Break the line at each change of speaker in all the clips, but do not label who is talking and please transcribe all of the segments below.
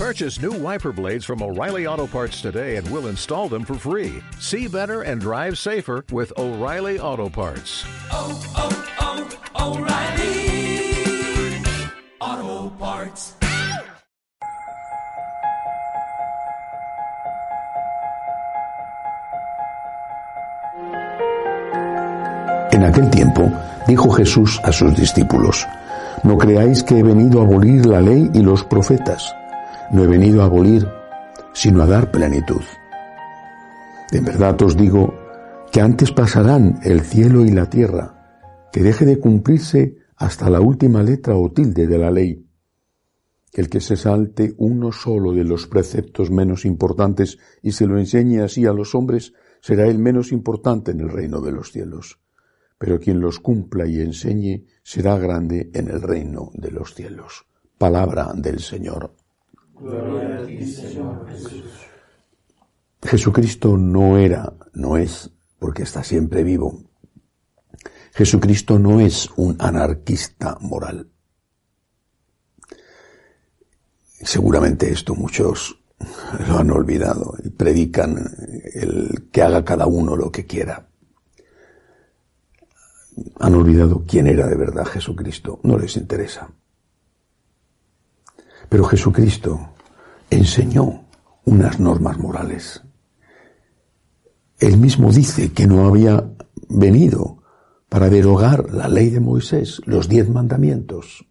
Purchase new wiper blades from O'Reilly Auto Parts today and we'll install them for free. See better and drive safer with O'Reilly Auto Parts.
oh, oh, oh O'Reilly Auto Parts.
En aquel tiempo dijo Jesús a sus discípulos, No creáis que he venido a abolir la ley y los profetas. No he venido a abolir, sino a dar plenitud. En verdad os digo que antes pasarán el cielo y la tierra, que deje de cumplirse hasta la última letra o tilde de la ley. El que se salte uno solo de los preceptos menos importantes y se lo enseñe así a los hombres, será el menos importante en el reino de los cielos pero quien los cumpla y enseñe será grande en el reino de los cielos. Palabra del Señor. Jesucristo no era, no es, porque está siempre vivo. Jesucristo no es un anarquista moral. Seguramente esto muchos lo han olvidado y predican el que haga cada uno lo que quiera han olvidado quién era de verdad Jesucristo. No les interesa. Pero Jesucristo enseñó unas normas morales. Él mismo dice que no había venido para derogar la ley de Moisés, los diez mandamientos,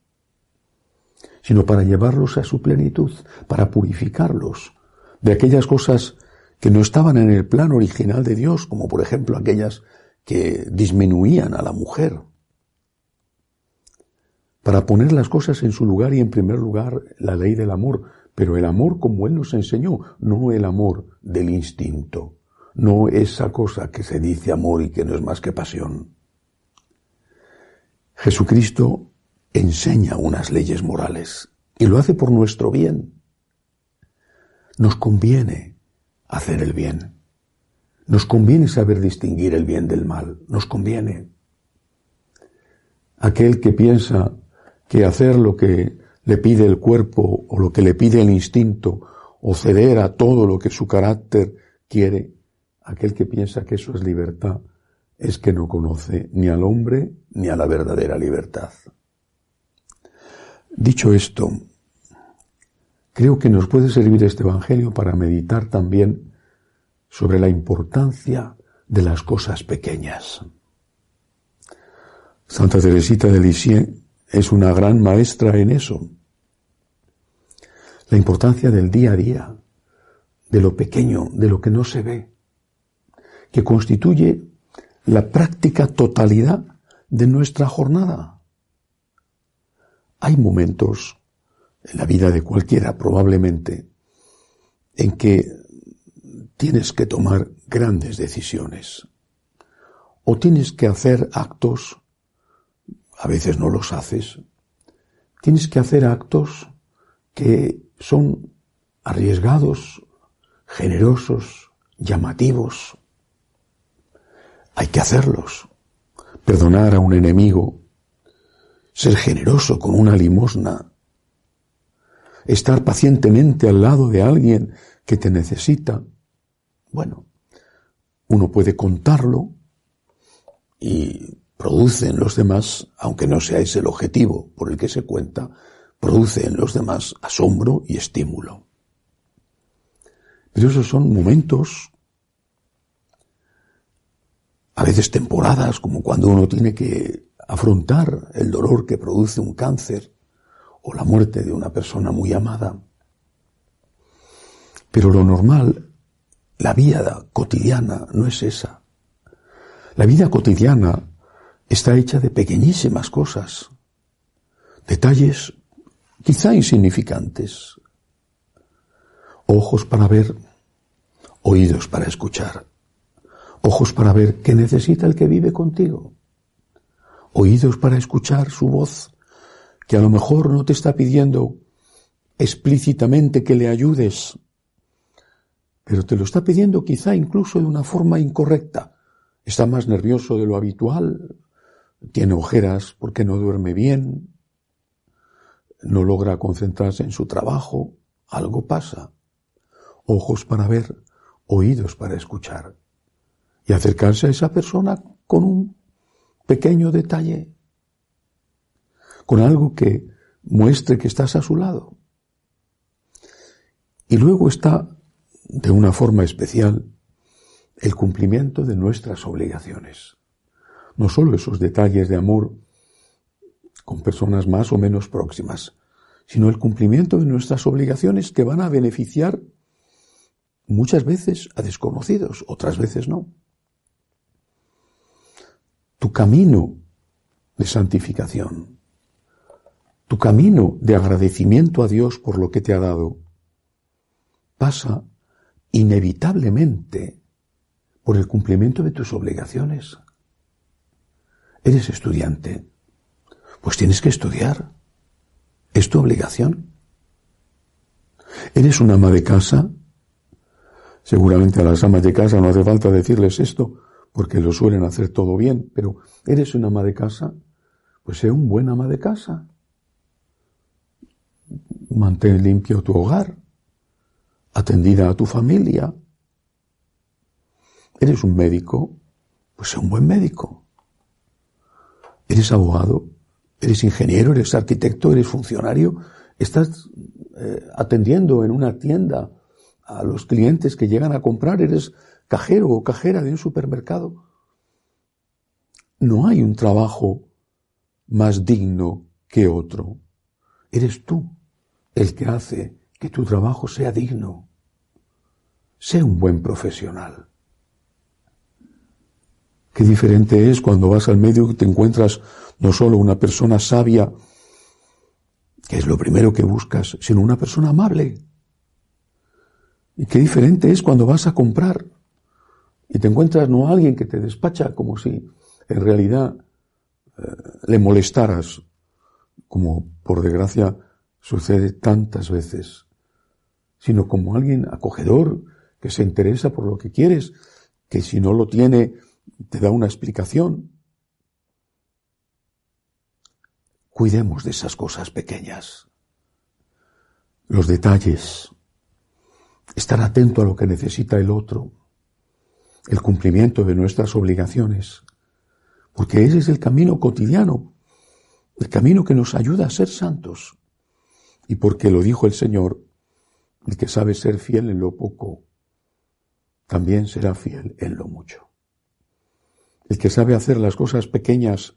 sino para llevarlos a su plenitud, para purificarlos de aquellas cosas que no estaban en el plan original de Dios, como por ejemplo aquellas que disminuían a la mujer, para poner las cosas en su lugar y en primer lugar la ley del amor, pero el amor como Él nos enseñó, no el amor del instinto, no esa cosa que se dice amor y que no es más que pasión. Jesucristo enseña unas leyes morales y lo hace por nuestro bien. Nos conviene hacer el bien. Nos conviene saber distinguir el bien del mal, nos conviene. Aquel que piensa que hacer lo que le pide el cuerpo o lo que le pide el instinto o ceder a todo lo que su carácter quiere, aquel que piensa que eso es libertad, es que no conoce ni al hombre ni a la verdadera libertad. Dicho esto, creo que nos puede servir este Evangelio para meditar también sobre la importancia de las cosas pequeñas. Santa Teresita de Lisieux es una gran maestra en eso. La importancia del día a día, de lo pequeño, de lo que no se ve, que constituye la práctica totalidad de nuestra jornada. Hay momentos en la vida de cualquiera probablemente en que tienes que tomar grandes decisiones. O tienes que hacer actos, a veces no los haces, tienes que hacer actos que son arriesgados, generosos, llamativos. Hay que hacerlos. Perdonar a un enemigo, ser generoso con una limosna, estar pacientemente al lado de alguien que te necesita, bueno, uno puede contarlo y produce en los demás, aunque no sea ese el objetivo por el que se cuenta, produce en los demás asombro y estímulo. Pero esos son momentos, a veces temporadas, como cuando uno tiene que afrontar el dolor que produce un cáncer o la muerte de una persona muy amada. Pero lo normal la vida cotidiana no es esa. La vida cotidiana está hecha de pequeñísimas cosas, detalles quizá insignificantes. Ojos para ver, oídos para escuchar. Ojos para ver qué necesita el que vive contigo. Oídos para escuchar su voz, que a lo mejor no te está pidiendo explícitamente que le ayudes, pero te lo está pidiendo quizá incluso de una forma incorrecta. Está más nervioso de lo habitual, tiene ojeras porque no duerme bien, no logra concentrarse en su trabajo, algo pasa. Ojos para ver, oídos para escuchar. Y acercarse a esa persona con un pequeño detalle, con algo que muestre que estás a su lado. Y luego está, de una forma especial, el cumplimiento de nuestras obligaciones. No solo esos detalles de amor con personas más o menos próximas, sino el cumplimiento de nuestras obligaciones que van a beneficiar muchas veces a desconocidos, otras veces no. Tu camino de santificación, tu camino de agradecimiento a Dios por lo que te ha dado, pasa inevitablemente por el cumplimiento de tus obligaciones. Eres estudiante, pues tienes que estudiar. Es tu obligación. Eres una ama de casa. Seguramente a las amas de casa no hace falta decirles esto, porque lo suelen hacer todo bien, pero eres una ama de casa, pues sé un buen ama de casa. Mantén limpio tu hogar, atendida a tu familia. Eres un médico, pues sé un buen médico. Eres abogado, eres ingeniero, eres arquitecto, eres funcionario, estás eh, atendiendo en una tienda a los clientes que llegan a comprar, eres cajero o cajera de un supermercado. No hay un trabajo más digno que otro. Eres tú el que hace que tu trabajo sea digno. Sé un buen profesional. Qué diferente es cuando vas al medio y te encuentras no solo una persona sabia, que es lo primero que buscas, sino una persona amable. Y qué diferente es cuando vas a comprar y te encuentras no a alguien que te despacha como si en realidad eh, le molestaras, como por desgracia sucede tantas veces, sino como alguien acogedor, que se interesa por lo que quieres, que si no lo tiene te da una explicación. Cuidemos de esas cosas pequeñas, los detalles, estar atento a lo que necesita el otro, el cumplimiento de nuestras obligaciones, porque ese es el camino cotidiano, el camino que nos ayuda a ser santos. Y porque lo dijo el Señor, el que sabe ser fiel en lo poco, también será fiel en lo mucho. El que sabe hacer las cosas pequeñas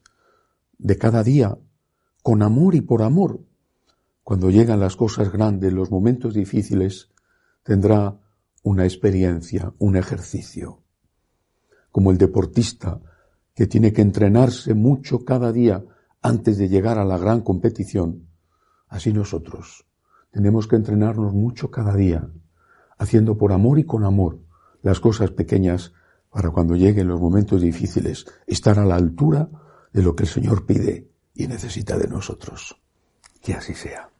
de cada día, con amor y por amor, cuando llegan las cosas grandes, los momentos difíciles, tendrá una experiencia, un ejercicio. Como el deportista que tiene que entrenarse mucho cada día antes de llegar a la gran competición, así nosotros tenemos que entrenarnos mucho cada día, haciendo por amor y con amor las cosas pequeñas para cuando lleguen los momentos difíciles estar a la altura de lo que el Señor pide y necesita de nosotros. Que así sea.